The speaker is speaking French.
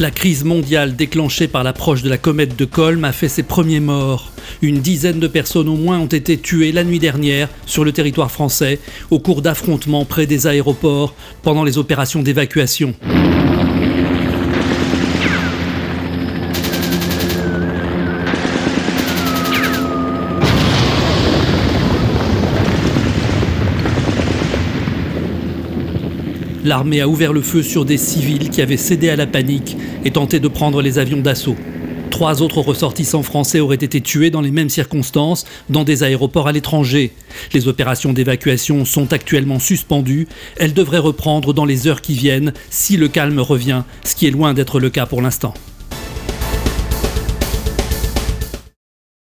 La crise mondiale déclenchée par l'approche de la comète de Colm a fait ses premiers morts. Une dizaine de personnes au moins ont été tuées la nuit dernière sur le territoire français au cours d'affrontements près des aéroports pendant les opérations d'évacuation. L'armée a ouvert le feu sur des civils qui avaient cédé à la panique et tenté de prendre les avions d'assaut. Trois autres ressortissants français auraient été tués dans les mêmes circonstances dans des aéroports à l'étranger. Les opérations d'évacuation sont actuellement suspendues. Elles devraient reprendre dans les heures qui viennent si le calme revient, ce qui est loin d'être le cas pour l'instant.